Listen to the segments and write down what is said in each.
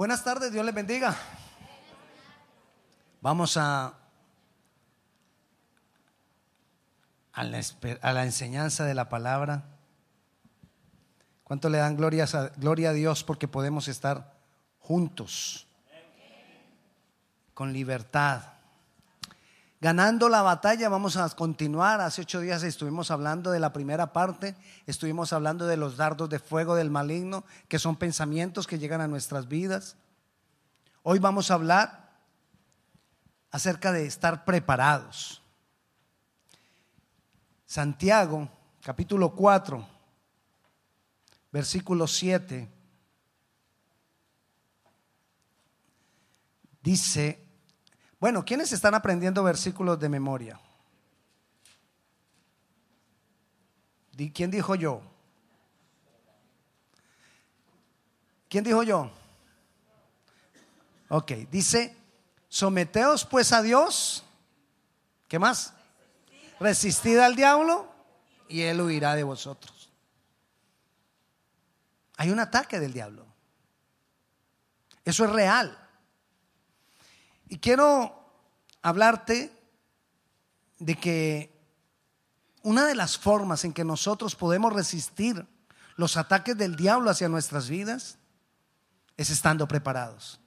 Buenas tardes, Dios les bendiga. Vamos a, a, la, enseñanza de la palabra. ¿Cuánto le dan gloria a Dios porque podemos estar juntos, con libertad? Ganando la batalla, vamos a continuar. Hace ocho días estuvimos hablando de la primera parte, estuvimos hablando de los dardos de fuego del maligno, que son pensamientos que llegan a nuestras vidas. Hoy vamos a hablar acerca de estar preparados. Santiago, capítulo 4, versículo 7, dice, bueno, ¿quiénes están aprendiendo versículos de memoria? ¿Quién dijo yo? ¿Quién dijo yo? Ok, dice, someteos pues a Dios. ¿Qué más? Resistid al diablo y él huirá de vosotros. Hay un ataque del diablo. Eso es real. Y quiero hablarte de que una de las formas en que nosotros podemos resistir los ataques del diablo hacia nuestras vidas es estando preparados.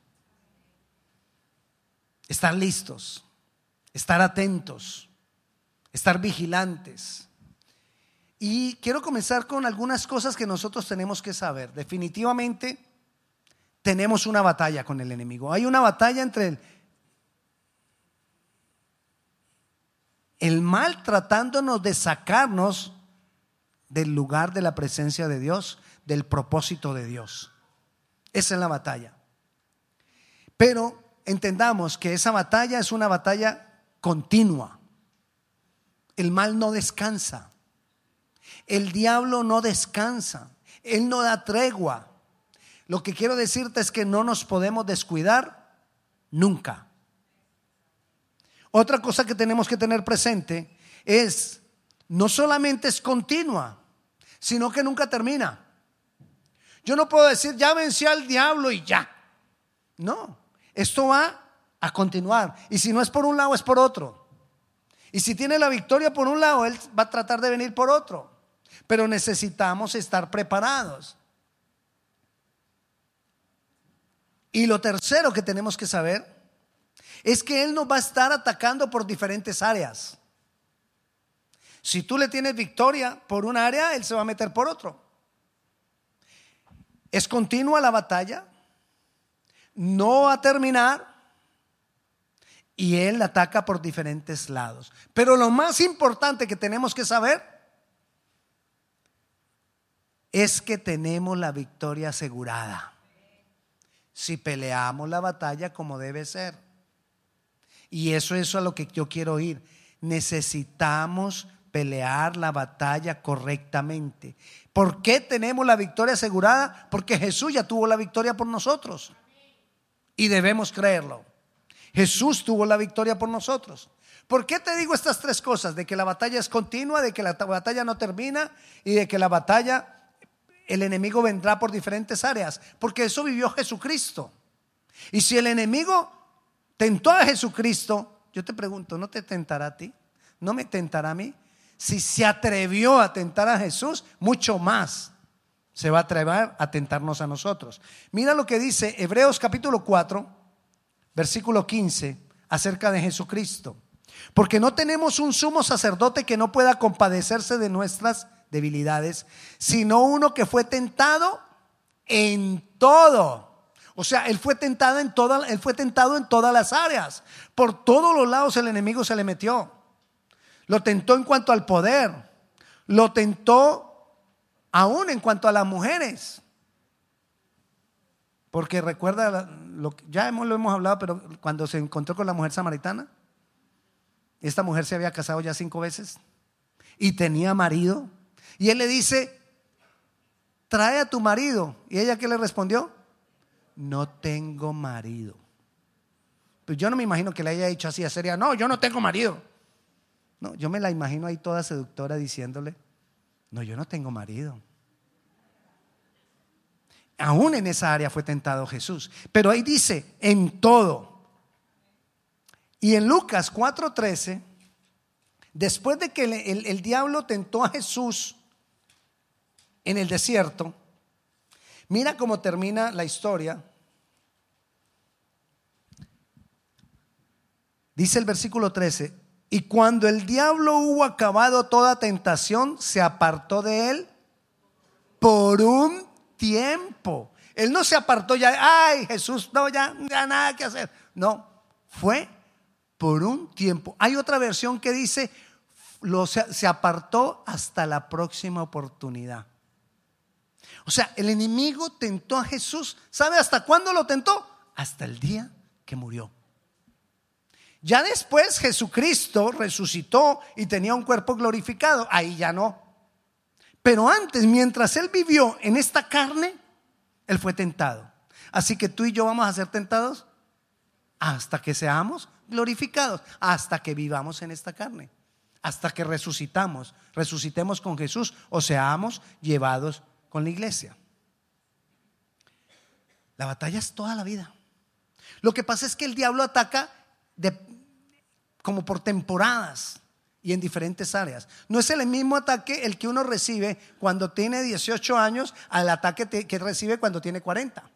Estar listos, estar atentos, estar vigilantes. Y quiero comenzar con algunas cosas que nosotros tenemos que saber. Definitivamente tenemos una batalla con el enemigo. Hay una batalla entre el el mal tratándonos de sacarnos del lugar de la presencia de Dios, del propósito de Dios. Esa es la batalla. Pero entendamos que esa batalla es una batalla continua. El mal no descansa. El diablo no descansa. Él no da tregua. Lo que quiero decirte es que no nos podemos descuidar nunca. Otra cosa que tenemos que tener presente es, no solamente es continua, sino que nunca termina. Yo no puedo decir, ya vencí al diablo y ya. No, esto va a continuar. Y si no es por un lado, es por otro. Y si tiene la victoria por un lado, él va a tratar de venir por otro. Pero necesitamos estar preparados. Y lo tercero que tenemos que saber es que Él nos va a estar atacando por diferentes áreas. Si tú le tienes victoria por una área, Él se va a meter por otro. Es continua la batalla, no va a terminar y Él ataca por diferentes lados. Pero lo más importante que tenemos que saber es que tenemos la victoria asegurada. Si peleamos la batalla como debe ser. Y eso, es a lo que yo quiero ir. Necesitamos pelear la batalla correctamente. ¿Por qué tenemos la victoria asegurada? Porque Jesús ya tuvo la victoria por nosotros. Y debemos creerlo. Jesús tuvo la victoria por nosotros. ¿Por qué te digo estas tres cosas? De que la batalla es continua, de que la batalla no termina y de que la batalla, el enemigo vendrá por diferentes áreas. Porque eso vivió Jesucristo. Y si el enemigo tentó a Jesucristo, yo te pregunto, ¿no te tentará a ti? ¿No me tentará a mí? Si se atrevió a tentar a Jesús, mucho más se va a atrever a tentarnos a nosotros. Mira lo que dice Hebreos capítulo 4, versículo 15, acerca de Jesucristo. Porque no tenemos un sumo sacerdote que no pueda compadecerse de nuestras debilidades, sino uno que fue tentado en todo o sea, él fue tentado en toda, él fue tentado en todas las áreas. Por todos los lados el enemigo se le metió. Lo tentó en cuanto al poder. Lo tentó aún en cuanto a las mujeres. Porque recuerda, lo, ya hemos, lo hemos hablado, pero cuando se encontró con la mujer samaritana, esta mujer se había casado ya cinco veces y tenía marido. Y él le dice, trae a tu marido. ¿Y ella qué le respondió? No tengo marido. Pues yo no me imagino que le haya dicho así a seria, no, yo no tengo marido. No, yo me la imagino ahí toda seductora diciéndole, no, yo no tengo marido. aún en esa área fue tentado Jesús. Pero ahí dice, en todo. Y en Lucas 4:13, después de que el, el diablo tentó a Jesús en el desierto, mira cómo termina la historia. Dice el versículo 13, y cuando el diablo hubo acabado toda tentación, se apartó de él por un tiempo. Él no se apartó ya, ay Jesús, no, ya, ya nada que hacer. No, fue por un tiempo. Hay otra versión que dice, lo, se apartó hasta la próxima oportunidad. O sea, el enemigo tentó a Jesús. ¿Sabe hasta cuándo lo tentó? Hasta el día que murió. Ya después Jesucristo resucitó y tenía un cuerpo glorificado. Ahí ya no. Pero antes, mientras Él vivió en esta carne, Él fue tentado. Así que tú y yo vamos a ser tentados hasta que seamos glorificados, hasta que vivamos en esta carne, hasta que resucitamos, resucitemos con Jesús o seamos llevados con la iglesia. La batalla es toda la vida. Lo que pasa es que el diablo ataca como por temporadas y en diferentes áreas. No es el mismo ataque el que uno recibe cuando tiene 18 años al ataque que recibe cuando tiene 40.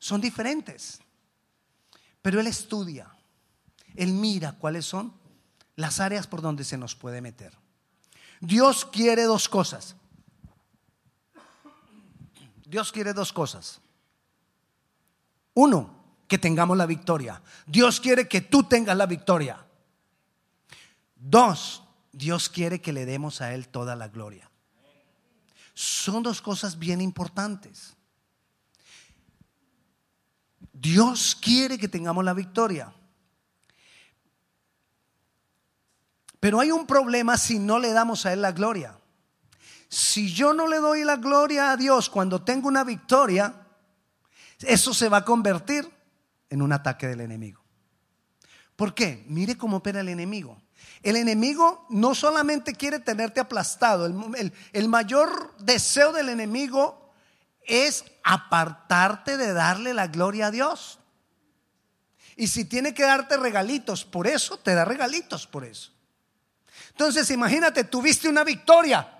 Son diferentes. Pero él estudia, él mira cuáles son las áreas por donde se nos puede meter. Dios quiere dos cosas. Dios quiere dos cosas. Uno, que tengamos la victoria. Dios quiere que tú tengas la victoria. Dos, Dios quiere que le demos a Él toda la gloria. Son dos cosas bien importantes. Dios quiere que tengamos la victoria. Pero hay un problema si no le damos a Él la gloria. Si yo no le doy la gloria a Dios cuando tengo una victoria, eso se va a convertir en un ataque del enemigo. ¿Por qué? Mire cómo opera el enemigo. El enemigo no solamente quiere tenerte aplastado, el, mayor deseo del enemigo es apartarte de darle la gloria a Dios. Y si tiene que darte regalitos por eso, te da regalitos por eso. Entonces imagínate, tuviste una victoria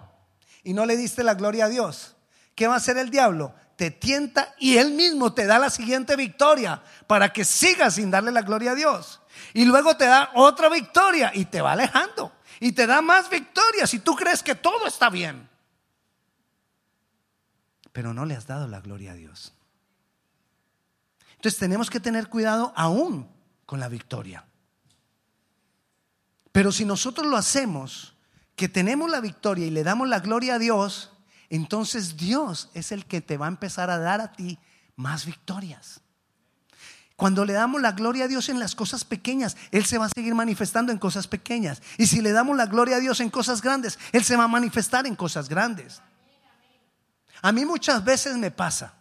y no le diste la gloria a Dios. ¿Qué va a hacer el diablo? Te tienta y él mismo te da la siguiente victoria para que sigas sin darle la gloria a Dios. Y luego te da otra victoria y te va alejando. Y te da más victorias y tú crees que todo está bien. Pero no le has dado la gloria a Dios. Entonces tenemos que tener cuidado aún con la victoria. Pero si nosotros lo hacemos, que tenemos la victoria y le damos la gloria a Dios, entonces Dios es el que te va a empezar a dar a ti más victorias. Cuando le damos la gloria a Dios en las cosas pequeñas, Él se va a seguir manifestando en cosas pequeñas. Y si le damos la gloria a Dios en cosas grandes, Él se va a manifestar en cosas grandes. A mí muchas veces me pasa,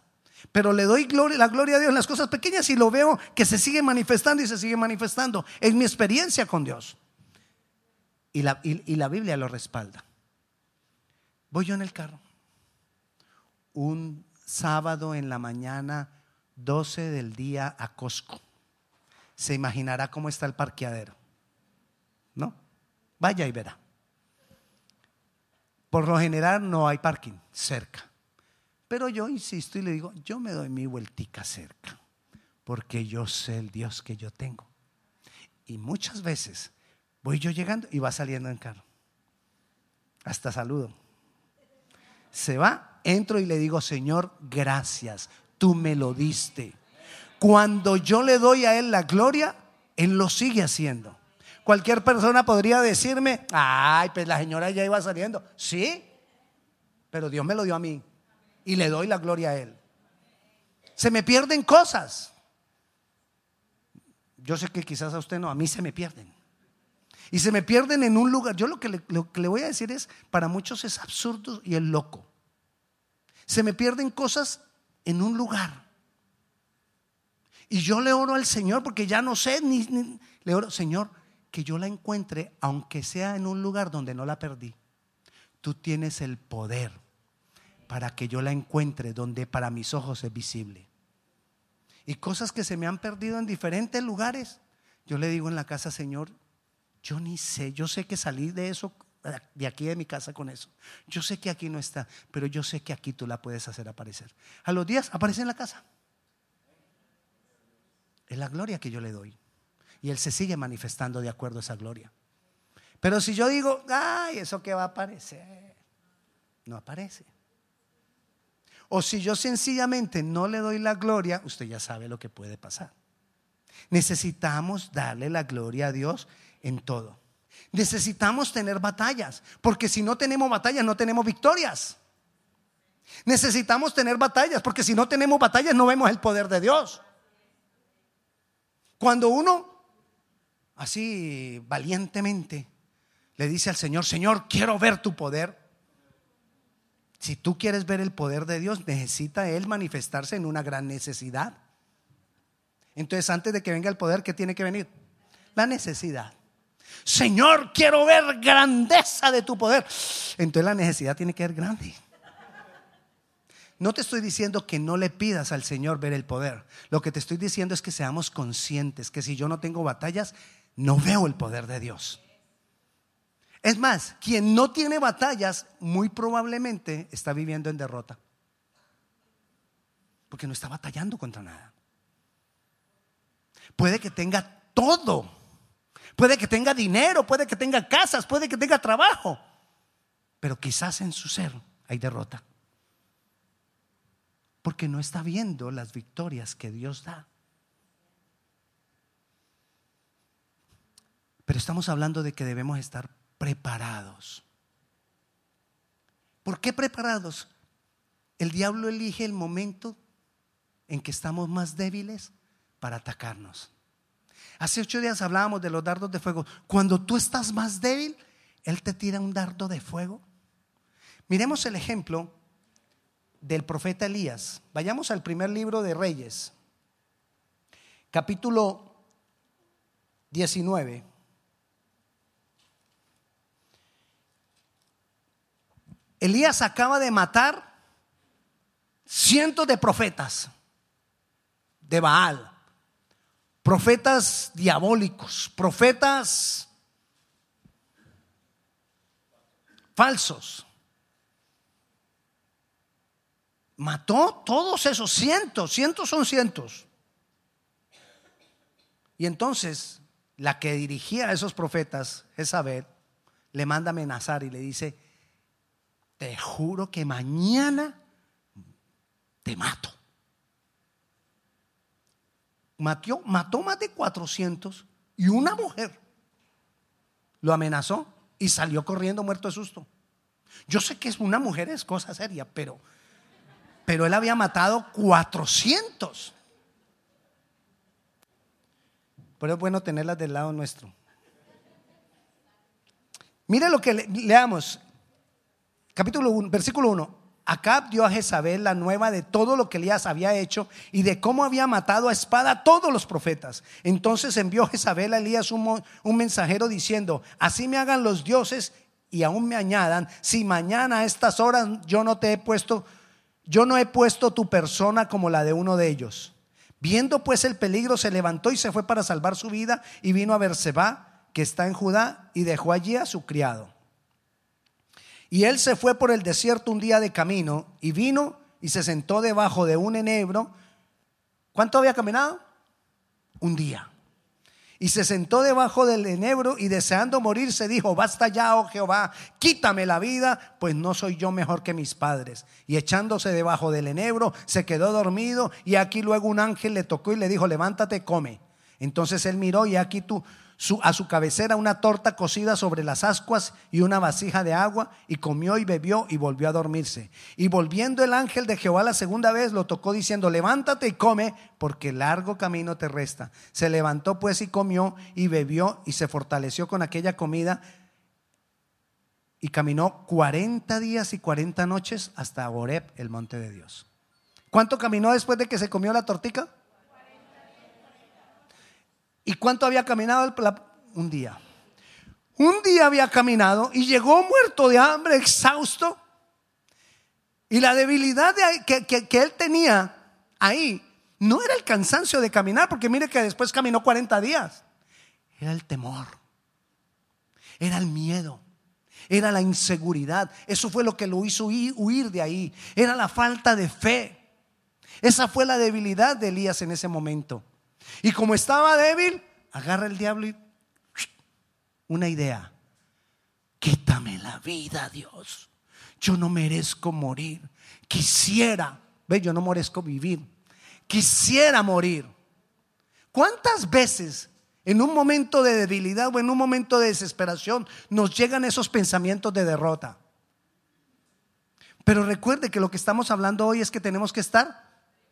pero le doy la gloria a Dios en las cosas pequeñas y lo veo que se sigue manifestando y se sigue manifestando. Es mi experiencia con Dios. Y la, y la Biblia lo respalda. Voy yo en el carro. Un sábado en la mañana 12 del día a Costco. Se imaginará cómo está el parqueadero. ¿No? Vaya y verá. Por lo general no hay parking cerca. Pero yo insisto y le digo, yo me doy mi vueltica cerca, porque yo sé el Dios que yo tengo. Y muchas veces voy yo llegando y va saliendo en carro. Hasta saludo. Se va, entro y le digo, Señor, gracias tú me lo diste. Cuando yo le doy a Él la gloria, Él lo sigue haciendo. Cualquier persona podría decirme, ay, pues la señora ya iba saliendo. Sí, pero Dios me lo dio a mí y le doy la gloria a Él. Se me pierden cosas. Yo sé que quizás a usted no, a mí se me pierden. Y se me pierden en un lugar. Yo lo que le, voy a decir es, para muchos es absurdo y es loco. Se me pierden cosas en un lugar. Y yo le oro al Señor porque ya no sé, ni, le oro, Señor, que yo la encuentre, aunque sea en un lugar donde no la perdí. Tú tienes el poder para que yo la encuentre donde para mis ojos es visible. Y cosas que se me han perdido en diferentes lugares. Yo le digo en la casa, Señor, yo ni sé, yo sé que salí de eso, de aquí de mi casa con eso. Yo sé que aquí no está, pero yo sé que aquí tú la puedes hacer aparecer. A los días aparece en la casa. Es la gloria que yo le doy. Y Él se sigue manifestando de acuerdo a esa gloria. Pero si yo digo, ay, eso que va a aparecer, no aparece. O si yo sencillamente no le doy la gloria, usted ya sabe lo que puede pasar. Necesitamos darle la gloria a Dios en todo. Necesitamos tener batallas, porque si no tenemos batallas no tenemos victorias. Necesitamos tener batallas, porque si no tenemos batallas no vemos el poder de Dios. Cuando uno, así valientemente, le dice al Señor, Señor, quiero ver tu poder. Si tú quieres ver el poder de Dios, necesita Él manifestarse en una gran necesidad. Entonces, antes de que venga el poder, ¿qué tiene que venir? La necesidad. Señor, quiero ver grandeza de tu poder. Entonces la necesidad tiene que ser grande. No te estoy diciendo que no le pidas al Señor ver el poder. Lo que te estoy diciendo es que seamos conscientes que si yo no tengo batallas, no veo el poder de Dios. Es más, quien no tiene batallas muy probablemente está viviendo en derrota. Porque no está batallando contra nada. Puede que tenga todo. Puede que tenga dinero, puede que tenga casas, puede que tenga trabajo. Pero quizás en su ser hay derrota. Porque no está viendo las victorias que Dios da. Pero estamos hablando de que debemos estar preparados. ¿Por qué preparados? El diablo elige el momento en que estamos más débiles para atacarnos. Hace ocho días hablábamos de los dardos de fuego. Cuando tú estás más débil, Él te tira un dardo de fuego. Miremos el ejemplo del profeta Elías. Vayamos al primer libro de Reyes, capítulo 19. Elías acaba de matar cientos de profetas de Baal, profetas diabólicos, profetas falsos. Mató todos esos cientos, cientos son cientos. Y entonces la que dirigía a esos profetas, Jezabel, le manda amenazar y le dice, te juro que mañana te mato. Mató, mató más de 400 y una mujer lo amenazó y salió corriendo muerto de susto. Yo sé que es una mujer es cosa seria, pero, pero él había matado 400. Pero es bueno tenerlas del lado nuestro. Mire lo que leamos capítulo 1, versículo 1. Acab dio a Jezabel la nueva de todo lo que Elías había hecho y de cómo había matado a espada a todos los profetas. Entonces envió Jezabel a Elías un, mensajero diciendo, así me hagan los dioses y aún me añadan, si mañana a estas horas yo no te he puesto, yo no he puesto tu persona como la de uno de ellos. Viendo pues el peligro, se levantó y se fue para salvar su vida y vino a Berseba, que está en Judá, y dejó allí a su criado. Y él se fue por el desierto un día de camino y vino y se sentó debajo de un enebro. ¿Cuánto había caminado? Un día. Y se sentó debajo del enebro y deseando morir se dijo, basta ya, oh Jehová, quítame la vida, pues no soy yo mejor que mis padres. Y echándose debajo del enebro, se quedó dormido y aquí luego un ángel le tocó y le dijo, levántate, come. Entonces él miró y aquí tú a su cabecera una torta cocida sobre las ascuas y una vasija de agua, y comió y bebió y volvió a dormirse. Y volviendo el ángel de Jehová la segunda vez, lo tocó diciendo, levántate y come, porque largo camino te resta. Se levantó pues y comió y bebió y se fortaleció con aquella comida y caminó 40 días y 40 noches hasta Horeb, el monte de Dios. ¿Cuánto caminó después de que se comió la tortica? ¿Y cuánto había caminado? Un día. Un día había caminado y llegó muerto de hambre, exhausto. Y la debilidad que, él tenía ahí no era el cansancio de caminar, porque mire que después caminó 40 días. Era el temor, era el miedo, era la inseguridad. Eso fue lo que lo hizo huir de ahí. Era la falta de fe. Esa fue la debilidad de Elías en ese momento. Y como estaba débil, agarra el diablo y una idea. Quítame la vida, Dios. Yo no merezco morir. Quisiera, ve, yo no merezco vivir quisiera morir. ¿Cuántas veces en un momento de debilidad o en un momento de desesperación nos llegan esos pensamientos de derrota? Pero recuerde que lo que estamos hablando hoy es que tenemos que estar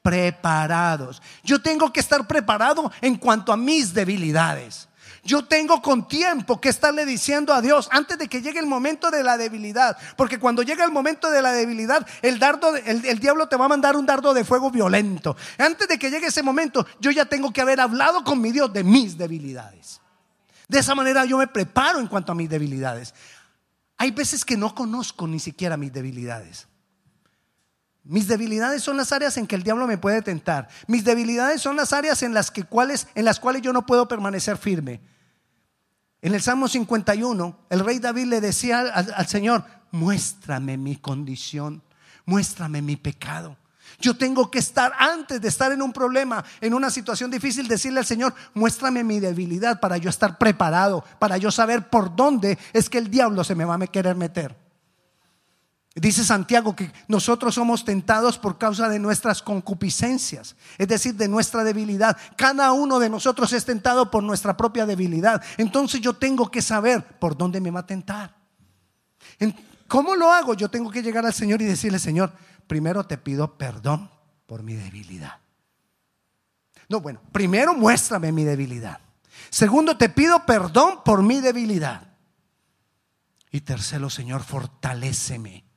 preparados. Yo tengo que estar preparado en cuanto a mis debilidades. Yo tengo con tiempo que estarle diciendo a Dios antes de que llegue el momento de la debilidad. Porque cuando llega el momento de la debilidad, el, dardo, el, diablo te va a mandar un dardo de fuego violento. Antes de que llegue ese momento, yo ya tengo que haber hablado con mi Dios de mis debilidades. De esa manera yo me preparo en cuanto a mis debilidades. Hay veces que no conozco ni siquiera mis debilidades. Mis debilidades son las áreas en que el diablo me puede tentar. Mis debilidades son las áreas en las, que, cuales, en las cuales yo no puedo permanecer firme. En el Salmo 51, el rey David le decía al, Señor, muéstrame mi condición, muéstrame mi pecado. Yo tengo que estar, antes de estar en un problema, en una situación difícil, decirle al Señor, muéstrame mi debilidad para yo estar preparado, para yo saber por dónde es que el diablo se me va a querer meter. Dice Santiago que nosotros somos tentados por causa de nuestras concupiscencias, es decir, de nuestra debilidad. Cada uno de nosotros es tentado por nuestra propia debilidad. Entonces yo tengo que saber por dónde me va a tentar. ¿Cómo lo hago? Yo tengo que llegar al Señor y decirle, Señor, primero te pido perdón por mi debilidad. No, bueno, primero muéstrame mi debilidad. Segundo, te pido perdón por mi debilidad. Y tercero, Señor, fortaléceme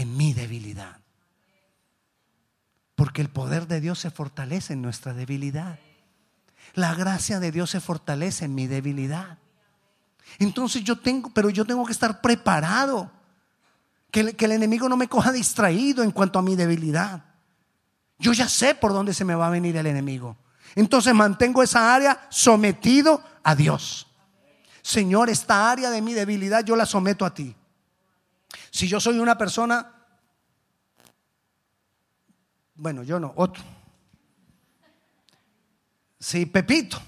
en mi debilidad. Porque el poder de Dios se fortalece en nuestra debilidad. La gracia de Dios se fortalece en mi debilidad. Entonces yo tengo, pero yo tengo que estar preparado. Que, que el enemigo no me coja distraído en cuanto a mi debilidad. Yo ya sé por dónde se me va a venir el enemigo. Entonces mantengo esa área sometido a Dios. Señor, esta área de mi debilidad yo la someto a ti. Si yo soy una persona, bueno, yo no, otro. Si Pepito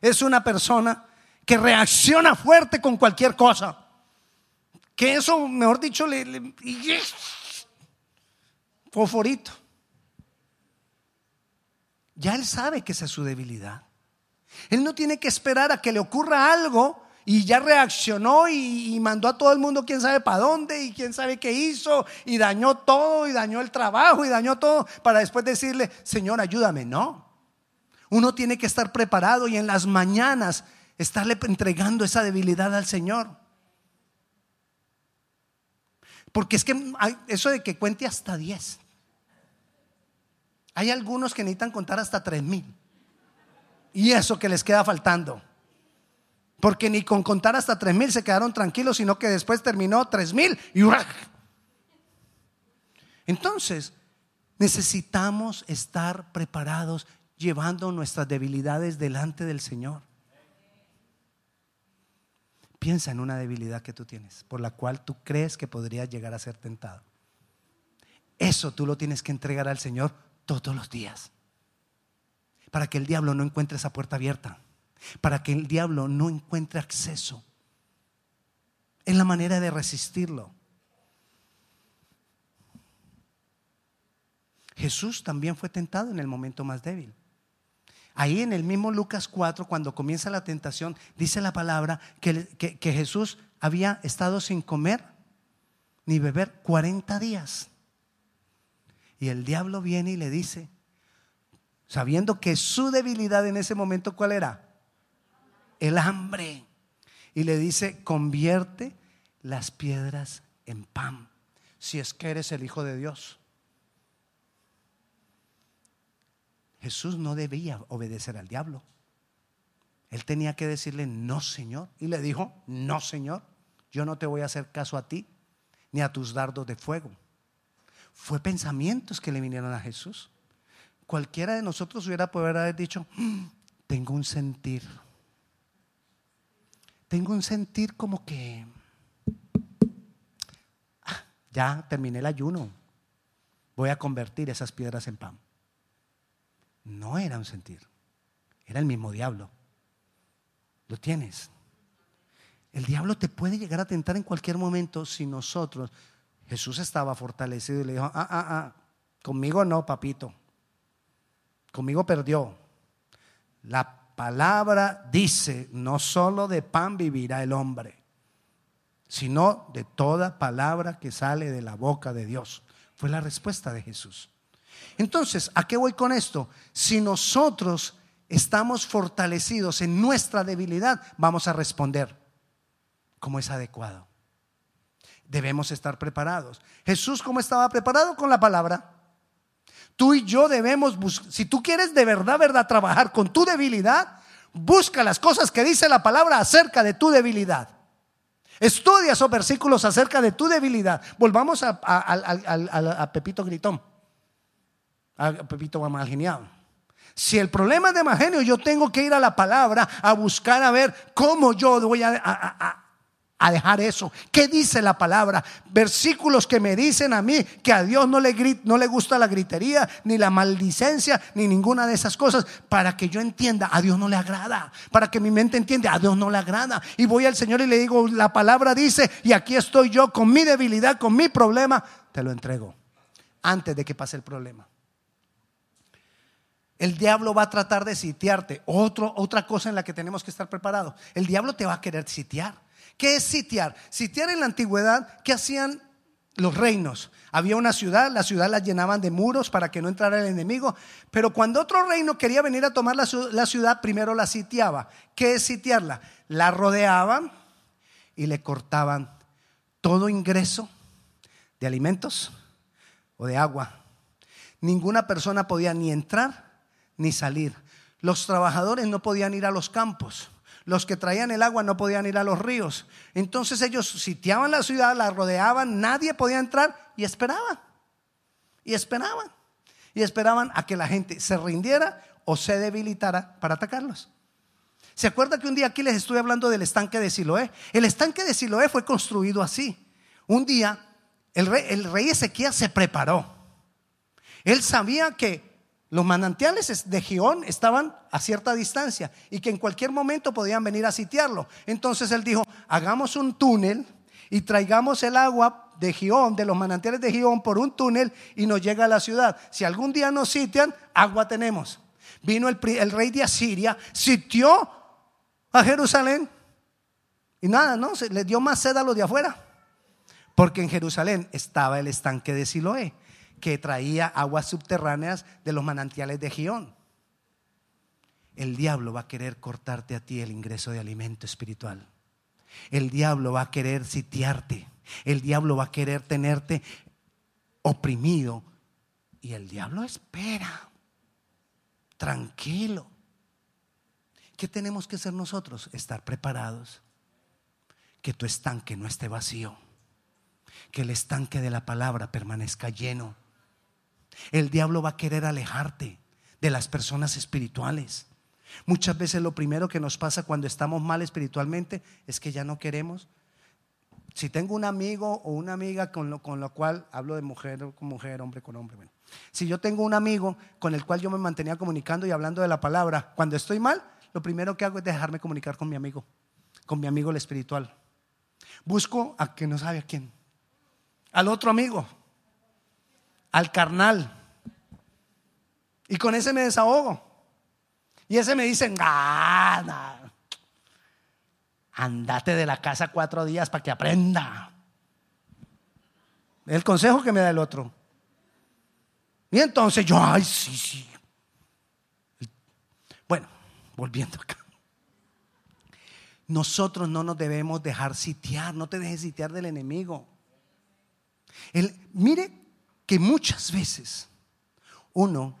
es una persona que reacciona fuerte con cualquier cosa, que eso, mejor dicho, le, le. Ya él sabe que esa es su debilidad. Él no tiene que esperar a que le ocurra algo y ya reaccionó y, mandó a todo el mundo quién sabe para dónde y quién sabe qué hizo y dañó todo y dañó el trabajo y dañó todo para después decirle, Señor, ayúdame. No. Uno tiene que estar preparado y en las mañanas estarle entregando esa debilidad al Señor. Porque es que eso de que cuente hasta 10. Hay algunos que necesitan contar hasta tres mil. Y eso que les queda faltando. Porque ni con contar hasta tres mil se quedaron tranquilos, sino que después terminó tres mil y Entonces, necesitamos estar preparados llevando nuestras debilidades delante del Señor. Piensa en una debilidad que tú tienes, por la cual tú crees que podrías llegar a ser tentado. Eso tú lo tienes que entregar al Señor todos los días, para que el diablo no encuentre esa puerta abierta para que el diablo no encuentre acceso. Es la manera de resistirlo. Jesús también fue tentado en el momento más débil. Ahí en el mismo Lucas 4, cuando comienza la tentación, dice la palabra que, que Jesús había estado sin comer ni beber 40 días. Y el diablo viene y le dice, sabiendo que su debilidad en ese momento, ¿cuál era? El hambre. Y le dice, convierte las piedras en pan, si es que eres el Hijo de Dios. Jesús no debía obedecer al diablo. Él tenía que decirle, no, Señor. Y le dijo, no, Señor, yo no te voy a hacer caso a ti, ni a tus dardos de fuego. Fue pensamientos que le vinieron a Jesús. Cualquiera de nosotros hubiera podido haber dicho, "Mm, tengo un sentir. Tengo un sentir como que "Ah, ya terminé el ayuno. Voy a convertir esas piedras en pan. No era un sentir, era el mismo diablo. Lo tienes. El diablo te puede llegar a tentar en cualquier momento si nosotros, Jesús estaba fortalecido y le dijo, ah, ah, ah, conmigo no, papito, conmigo perdió. La palabra dice, no solo de pan vivirá el hombre, sino de toda palabra que sale de la boca de Dios. Fue la respuesta de Jesús. Entonces, ¿a qué voy con esto? Si nosotros estamos fortalecidos en nuestra debilidad, vamos a responder como es adecuado. Debemos estar preparados. Jesús, ¿cómo estaba preparado? Con la palabra. Tú y yo debemos buscar, si tú quieres de verdad, verdad, trabajar con tu debilidad, busca las cosas que dice la palabra acerca de tu debilidad. Estudia esos versículos acerca de tu debilidad. Volvamos a, Pepito Gritón, a Pepito Genial. Si el problema es de Magenio, yo tengo que ir a la palabra a buscar a ver cómo yo voy a- a- dejar eso. ¿Qué dice la palabra? Versículos que me dicen a mí que a Dios no le, no le gusta la gritería, ni la maldicencia, ni ninguna de esas cosas, para que yo entienda, a Dios no le agrada, para que mi mente entienda, a Dios no le agrada. Y voy al Señor y le digo, la palabra dice, y aquí estoy yo con mi debilidad, con mi problema, te lo entrego, antes de que pase el problema. El diablo va a tratar de sitiarte. Otra cosa en la que tenemos que estar preparados. El diablo te va a querer sitiar. ¿Qué es sitiar? Sitiar en la antigüedad, ¿qué hacían los reinos? Había una ciudad, la ciudad la llenaban de muros para que no entrara el enemigo. Pero cuando otro reino quería venir a tomar la, ciu- la ciudad, primero la sitiaba. ¿Qué es sitiarla? La rodeaban y le cortaban todo ingreso de alimentos o de agua. Ninguna persona podía ni entrar ni salir. Los trabajadores no podían ir a los campos. Los que traían el agua no podían ir a los ríos. Entonces ellos sitiaban la ciudad, la rodeaban, nadie podía entrar y esperaban. Y esperaban. Y esperaban a que la gente se rindiera o se debilitara para atacarlos. ¿Se acuerda que un día aquí les estuve hablando del estanque de Siloé? El estanque de Siloé fue construido así. Un día el rey, el rey Ezequías se preparó. Él sabía que los manantiales de Gión estaban a cierta distancia y que en cualquier momento podían venir a sitiarlo. Entonces él dijo, hagamos un túnel y traigamos el agua de Gión, de los manantiales de Gión, por un túnel y nos llega a la ciudad. Si algún día nos sitian, agua tenemos. Vino el, rey de Asiria, sitió a Jerusalén y nada, ¿no? Se les dio más sed a los de afuera. Porque en Jerusalén estaba el estanque de Siloé, que traía aguas subterráneas de los manantiales de Gión. El diablo va a querer cortarte a ti el ingreso de alimento espiritual. El diablo va a querer sitiarte. El diablo va a querer tenerte oprimido. Y el diablo espera. Tranquilo. ¿Qué tenemos que hacer nosotros? Estar preparados. Que tu estanque no esté vacío. Que el estanque de la palabra permanezca lleno. El diablo va a querer alejarte de las personas espirituales. Muchas veces lo primero que nos pasa cuando estamos mal espiritualmente es que ya no queremos. Si tengo un amigo o una amiga con lo, con lo cual hablo de mujer con mujer, hombre con hombre, bueno. Si yo tengo un amigo con el cual yo me mantenía comunicando y hablando de la palabra, cuando estoy mal, lo primero que hago es dejarme comunicar con mi amigo, con mi amigo el espiritual. Busco a que no sabe a quién, al otro amigo, al carnal. Y con ese me desahogo. Y ese me dice, "Ah, nah, andate de la casa cuatro días para que aprenda. El consejo que me da el otro. Y entonces yo, ay, sí, sí. Bueno, volviendo acá. Nosotros no nos debemos dejar sitiar, no te dejes sitiar del enemigo. El, mire que muchas veces uno,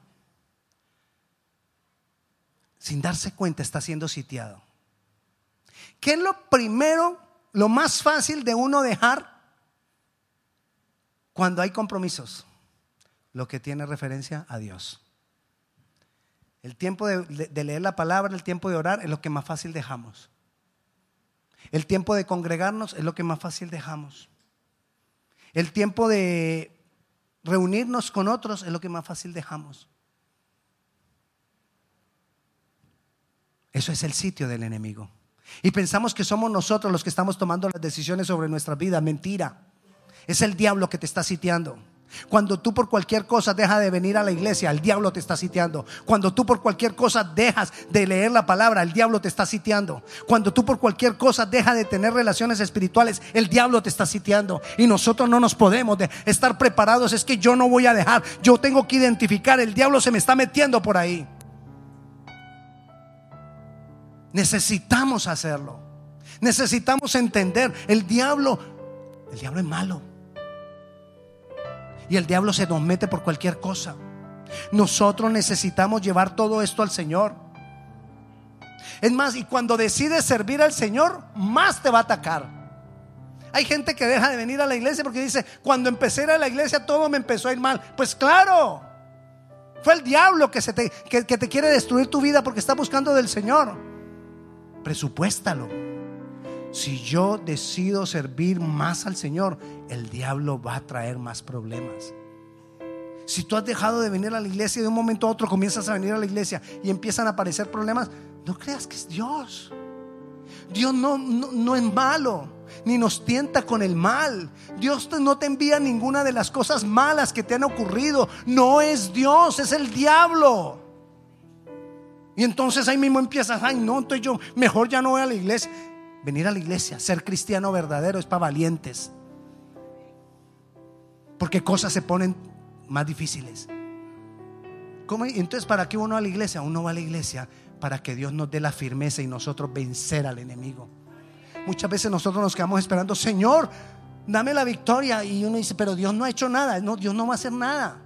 sin darse cuenta, está siendo sitiado. ¿Qué es lo primero, lo más fácil de uno dejar cuando hay compromisos? lo que tiene referencia a Dios. El tiempo de, de, leer la palabra, el tiempo de orar es lo que más fácil dejamos. El tiempo de congregarnos es lo que más fácil dejamos. El tiempo de reunirnos con otros es lo que más fácil dejamos. Eso es el sitio del enemigo. Y pensamos que somos nosotros los que estamos tomando las decisiones sobre nuestra vida. Mentira. Es el diablo que te está sitiando. Cuando tú por cualquier cosa dejas de venir a la iglesia, el diablo te está sitiando. Cuando tú por cualquier cosa dejas de leer la palabra, el diablo te está sitiando. Cuando tú por cualquier cosa dejas de tener relaciones espirituales, el diablo te está sitiando. Y nosotros no nos podemos de estar preparados. Es que yo no voy a dejar. Yo tengo que identificar. El diablo se me está metiendo por ahí. Necesitamos hacerlo. Necesitamos entender. El diablo, el diablo es malo. Y el diablo se nos mete por cualquier cosa. Nosotros necesitamos llevar todo esto al Señor. Es más, y cuando decides servir al Señor, más te va a atacar. Hay gente que deja de venir a la iglesia porque dice, cuando empecé a ir a la iglesia todo me empezó a ir mal. Pues claro, fue el diablo que, se te, que, que te quiere destruir tu vida porque está buscando del Señor. Presupuéstalo. Si yo decido servir más al Señor, el diablo va a traer más problemas. Si tú has dejado de venir a la iglesia y de un momento a otro comienzas a venir a la iglesia y empiezan a aparecer problemas, no creas que es Dios. Dios no, no, es malo, ni nos tienta con el mal. Dios no te envía ninguna de las cosas malas que te han ocurrido. No es Dios, es el diablo. Y entonces ahí mismo empiezas, ay no, entonces yo mejor ya no voy a la iglesia. Venir a la iglesia, ser cristiano verdadero es para valientes. Porque cosas se ponen más difíciles. ¿Cómo? Entonces, ¿para qué uno va a la iglesia? Uno va a la iglesia para que Dios nos dé la firmeza y nosotros vencer al enemigo. Muchas veces nosotros nos quedamos esperando, Señor, dame la victoria. Y uno dice, pero Dios no ha hecho nada. No, Dios no va a hacer nada.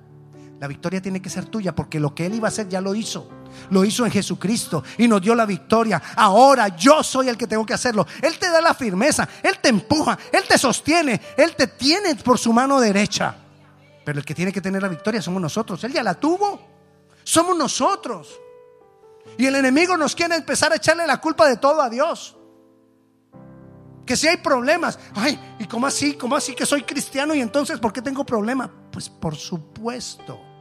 La victoria tiene que ser tuya porque lo que Él iba a hacer ya lo hizo. Lo hizo en Jesucristo y nos dio la victoria. Ahora yo soy el que tengo que hacerlo. Él te da la firmeza, Él te empuja, Él te sostiene, Él te tiene por su mano derecha. Pero el que tiene que tener la victoria somos nosotros. Él ya la tuvo. Somos nosotros. Y el enemigo nos quiere empezar a echarle la culpa de todo a Dios. Que si hay problemas, ay, ¿y cómo así? ¿Cómo así que soy cristiano y entonces por qué tengo problemas? Pues por supuesto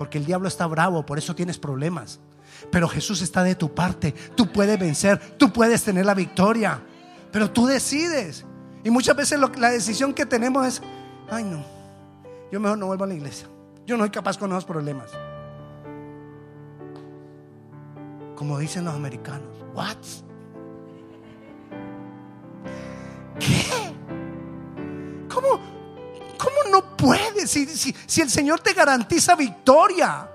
porque el diablo está bravo, por eso tienes problemas. Pero Jesús está de tu parte. Tú puedes vencer, tú puedes tener la victoria. Pero tú decides. Y muchas veces la decisión que tenemos es, ay no, yo mejor no vuelvo a la iglesia. Yo no soy capaz con esos problemas. Como dicen los americanos, what? Si, el Señor te garantiza victoria?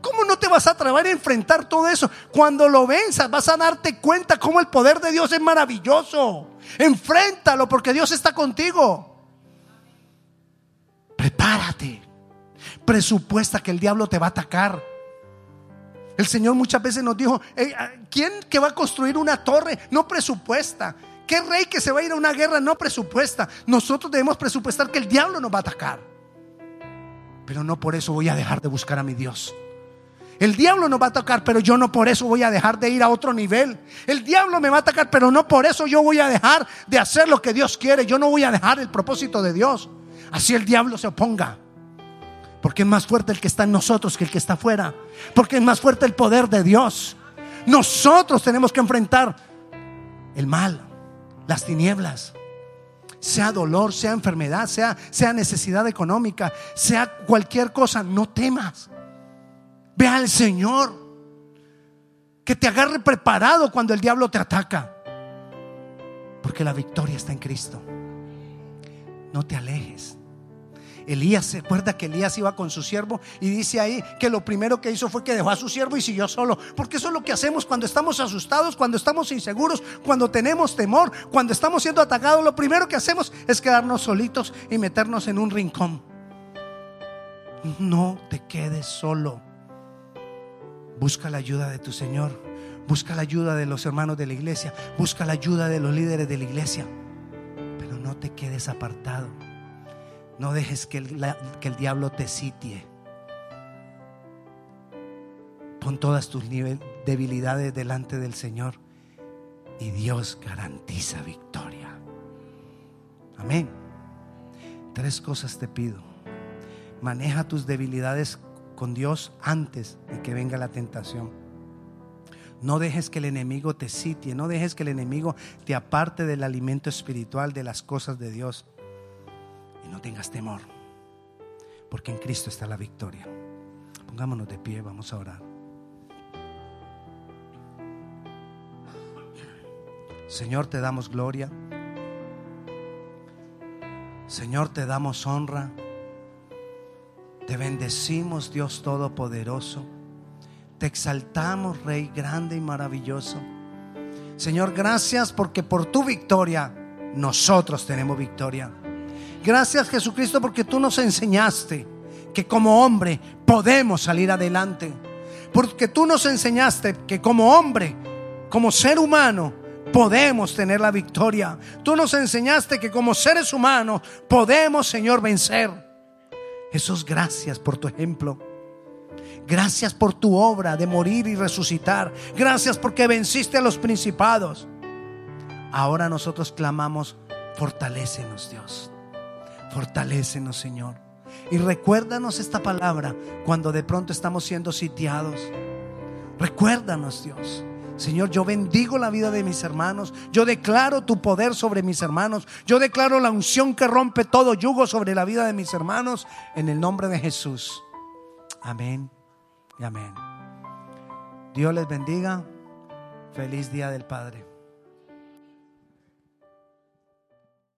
¿Cómo no te vas a atrever a enfrentar todo eso? Cuando lo venzas vas a darte cuenta cómo el poder de Dios es maravilloso. Enfréntalo porque Dios está contigo. Prepárate. Presupuesta que el diablo te va a atacar. El Señor muchas veces nos dijo, ¿quién que va a construir una torre? No presupuesta. ¿Qué rey que se va a ir a una guerra no presupuesta? Nosotros debemos presupuestar que el diablo nos va a atacar. Pero no por eso voy a dejar de buscar a mi Dios. El diablo nos va a atacar, pero yo no por eso voy a dejar de ir a otro nivel. El diablo me va a atacar, pero no por eso yo voy a dejar de hacer lo que Dios quiere. Yo no voy a dejar el propósito de Dios. Así el diablo se oponga. Porque es más fuerte el que está en nosotros que el que está afuera. Porque es más fuerte el poder de Dios. Nosotros tenemos que enfrentar el mal las tinieblas. Sea dolor, sea enfermedad, sea, sea necesidad económica, sea cualquier cosa, no temas. Ve al Señor. Que te agarre preparado cuando el diablo te ataca. Porque la victoria está en Cristo. No te alejes. Elías, se acuerda que Elías iba con su siervo y dice ahí que lo primero que hizo fue que dejó a su siervo y siguió solo. Porque eso es lo que hacemos cuando estamos asustados, cuando estamos inseguros, cuando tenemos temor, cuando estamos siendo atacados. Lo primero que hacemos es quedarnos solitos y meternos en un rincón. No te quedes solo. Busca la ayuda de tu Señor. Busca la ayuda de los hermanos de la iglesia. Busca la ayuda de los líderes de la iglesia. Pero no te quedes apartado. No dejes que el, que el diablo te sitie. Pon todas tus debilidades delante del Señor y Dios garantiza victoria. Amén. Tres cosas te pido. Maneja tus debilidades con Dios antes de que venga la tentación. No dejes que el enemigo te sitie, no dejes que el enemigo te aparte del alimento espiritual de las cosas de Dios. No tengas temor, porque en Cristo está la victoria. Pongámonos de pie, vamos a orar. Señor, te damos gloria. Señor, te damos honra. Te bendecimos, Dios Todopoderoso. Te exaltamos, Rey grande y maravilloso. Señor, gracias porque por tu victoria nosotros tenemos victoria. Gracias Jesucristo porque tú nos enseñaste que como hombre podemos salir adelante. Porque tú nos enseñaste que como hombre, como ser humano, podemos tener la victoria. Tú nos enseñaste que como seres humanos podemos, Señor, vencer. Jesús, gracias por tu ejemplo. Gracias por tu obra de morir y resucitar. Gracias porque venciste a los principados. Ahora nosotros clamamos, fortalécenos Dios. Fortalécenos Señor. Y recuérdanos esta palabra cuando de pronto estamos siendo sitiados. Recuérdanos Dios. Señor, yo bendigo la vida de mis hermanos. Yo declaro tu poder sobre mis hermanos. Yo declaro la unción que rompe todo yugo sobre la vida de mis hermanos. En el nombre de Jesús. Amén y amén. Dios les bendiga. Feliz día del Padre.